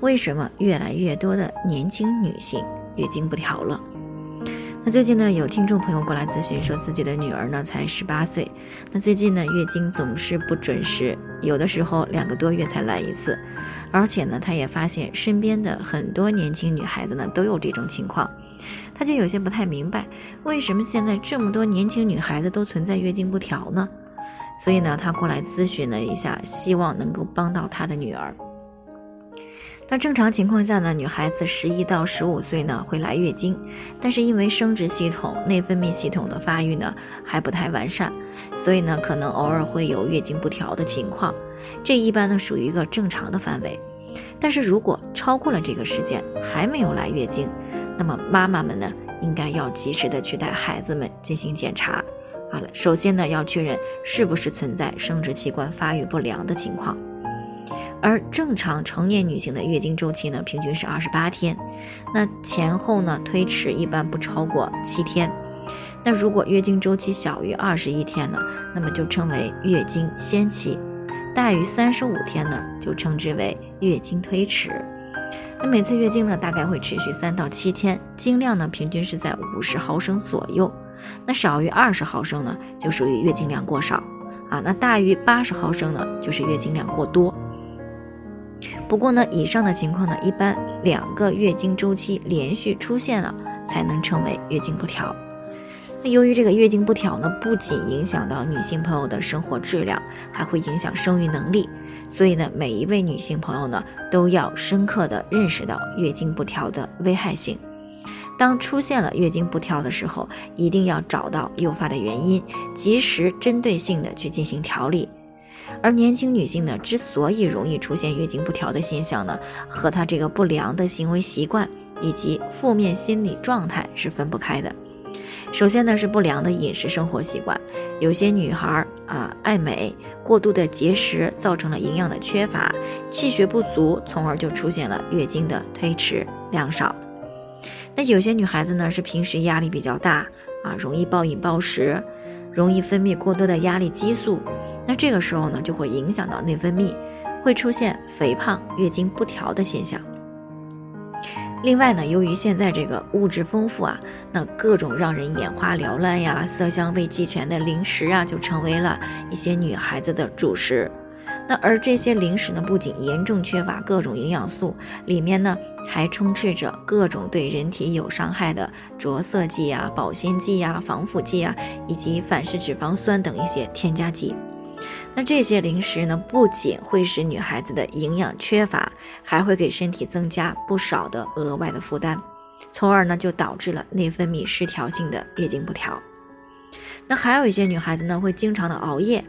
为什么越来越多的年轻女性月经不调了？那最近呢，有听众朋友过来咨询，说自己的女儿呢才十八岁，那最近呢月经总是不准时，有的时候两个多月才来一次，而且呢，他也发现身边的很多年轻女孩子呢都有这种情况，他就有些不太明白，为什么现在这么多年轻女孩子都存在月经不调呢？所以呢，他过来咨询了一下，希望能够帮到他的女儿。那正常情况下呢，女孩子十一到十五岁呢会来月经，但是因为生殖系统、内分泌系统的发育呢还不太完善，所以呢可能偶尔会有月经不调的情况。这一般呢属于一个正常的范围。但是如果超过了这个时间还没有来月经，那么妈妈们呢应该要及时的去带孩子们进行检查。好了，首先呢，要确认是不是存在生殖器官发育不良的情况。而正常成年女性的月经周期呢，平均是二十八天，那前后呢推迟一般不超过七天。那如果月经周期小于二十一天呢，那么就称为月经先期；大于三十五天呢，就称之为月经推迟。那每次月经呢，大概会持续三到七天，经量呢平均是在五十毫升左右。那少于二十毫升呢，就属于月经量过少啊。那大于八十毫升呢，就是月经量过多。不过呢，以上的情况呢，一般两个月经周期连续出现了，才能称为月经不调。那由于这个月经不调呢，不仅影响到女性朋友的生活质量，还会影响生育能力。所以呢，每一位女性朋友呢，都要深刻的认识到月经不调的危害性。当出现了月经不调的时候，一定要找到诱发的原因，及时针对性的去进行调理。而年轻女性呢，之所以容易出现月经不调的现象呢，和她这个不良的行为习惯以及负面心理状态是分不开的。首先呢，是不良的饮食生活习惯，有些女孩啊爱美，过度的节食造成了营养的缺乏，气血不足，从而就出现了月经的推迟、量少。那有些女孩子呢，是平时压力比较大啊，容易暴饮暴食，容易分泌过多的压力激素。那这个时候呢，就会影响到内分泌，会出现肥胖、月经不调的现象。另外呢，由于现在这个物质丰富啊，那各种让人眼花缭乱呀、色香味俱全的零食啊，就成为了一些女孩子的主食。那而这些零食呢，不仅严重缺乏各种营养素，里面呢还充斥着各种对人体有伤害的着色剂啊、保鲜剂啊、防腐剂啊，以及反式脂肪酸等一些添加剂。那这些零食呢，不仅会使女孩子的营养缺乏，还会给身体增加不少的额外的负担，从而呢就导致了内分泌失调性的月经不调。那还有一些女孩子呢，会经常的熬夜，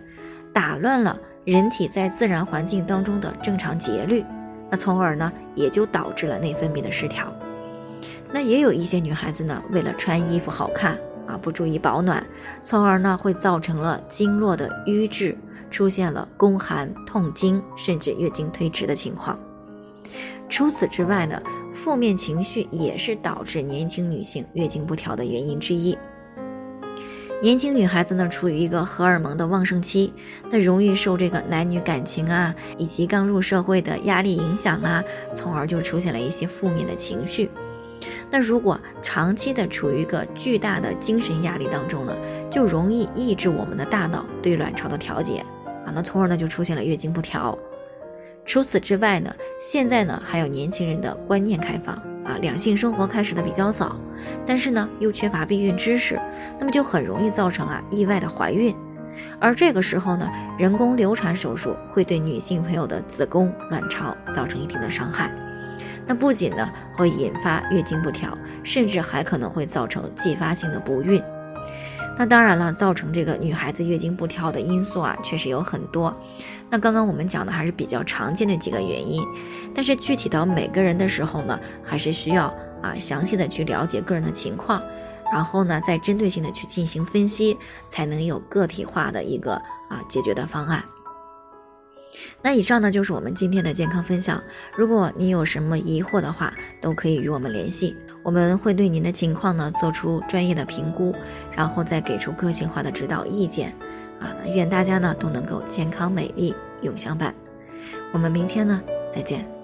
打乱了。人体在自然环境当中的正常节律，那从而呢也就导致了内分泌的失调。那也有一些女孩子呢，为了穿衣服好看啊，不注意保暖，从而呢会造成了经络的瘀滞，出现了宫寒、痛经，甚至月经推迟的情况。除此之外呢，负面情绪也是导致年轻女性月经不调的原因之一。年轻女孩子呢，处于一个荷尔蒙的旺盛期，那容易受这个男女感情啊，以及刚入社会的压力影响啊，从而就出现了一些负面的情绪。那如果长期的处于一个巨大的精神压力当中呢，就容易抑制我们的大脑对卵巢的调节啊，那从而呢就出现了月经不调。除此之外呢，现在呢还有年轻人的观念开放。啊，两性生活开始的比较早，但是呢又缺乏避孕知识，那么就很容易造成啊意外的怀孕，而这个时候呢，人工流产手术会对女性朋友的子宫、卵巢造成一定的伤害，那不仅呢会引发月经不调，甚至还可能会造成继发性的不孕。那当然了，造成这个女孩子月经不调的因素啊，确实有很多。那刚刚我们讲的还是比较常见的几个原因，但是具体到每个人的时候呢，还是需要啊详细的去了解个人的情况，然后呢再针对性的去进行分析，才能有个体化的一个啊解决的方案。那以上呢就是我们今天的健康分享。如果你有什么疑惑的话，都可以与我们联系，我们会对您的情况呢做出专业的评估，然后再给出个性化的指导意见。啊，愿大家呢都能够健康美丽永相伴。我们明天呢再见。